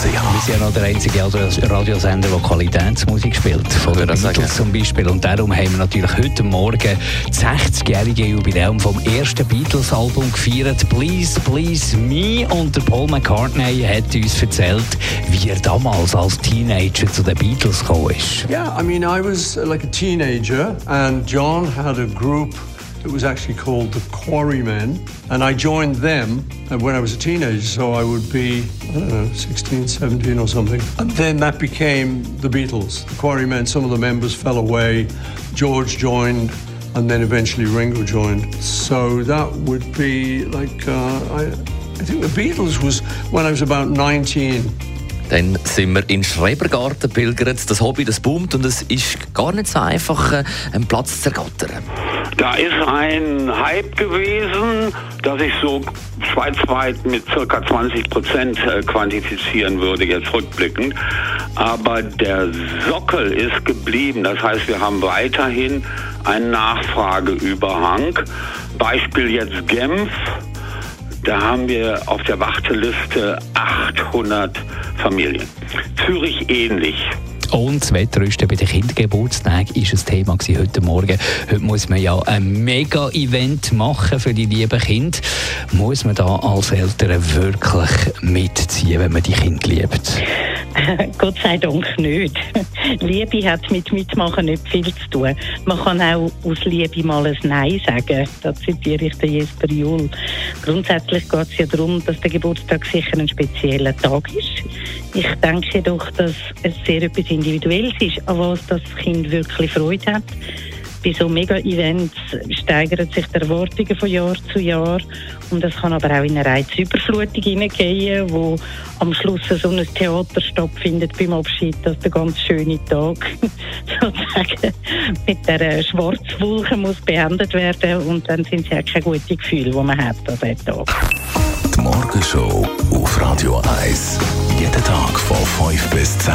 Wir sind ja noch der einzige Radiosender, der Qualitätsmusik spielt. Von den Beatles zum Beispiel. Und darum haben wir natürlich heute Morgen das 60-jährige Jubiläum vom ersten Beatles-Album gefeiert. Please, Please Me. Und der Paul McCartney hat uns erzählt, wie er damals als Teenager zu den Beatles gekommen ist. Yeah, I mean, I was like a teenager, and John had a group that was actually called the Quarrymen, and I joined them when I was a teenager, so I would be, I don't know, 16, 17 or something. And then that became the Beatles. The Quarrymen, some of the members fell away, George joined, and then eventually Ringo joined. So that would be like, uh, I, I think the Beatles was when I was about 19. Dann sind wir in Schrebergarten pilgert. Das Hobby, das boomt und es ist gar nicht so einfach, äh, einen Platz zu ergattern. Da ist ein Hype gewesen, dass ich so schweizweit mit ca. 20 Prozent äh, quantifizieren würde, jetzt rückblickend. Aber der Sockel ist geblieben. Das heißt, wir haben weiterhin einen Nachfrageüberhang. Beispiel jetzt Genf. Da haben wir auf der Warteliste 800 Familien. Zürich ähnlich. Und das Wettrüsten bei den Kindergeburtstagen war ein Thema heute Morgen. Heute muss man ja ein Mega-Event machen für die lieben Kinder. Muss man da als Eltern wirklich mitziehen, wenn man die Kinder liebt? Gott sei Dank nicht. Liebe hat mit Mitmachen nicht viel zu tun. Man kann auch aus Liebe mal ein Nein sagen. Da zitiere ich den Jesper Juhl. Grundsätzlich geht es ja darum, dass der Geburtstag sicher ein spezieller Tag ist. Ich denke doch, dass es sehr etwas Individuelles ist, an was das Kind wirklich Freude hat. Bei so Mega-Events steigern sich die Erwartungen von Jahr zu Jahr. Und es kann aber auch in eine Reizüberflutung hineingehen, wo am Schluss so ein Theater stattfindet beim Abschied, dass der ganz schöne Tag sozusagen mit der Schwarzwolke muss beendet werden und dann sind es ja keine guten Gefühle, die man hat an diesem Tag. Die Morgenshow auf Radio 1. Jeden Tag von 5 bis 10.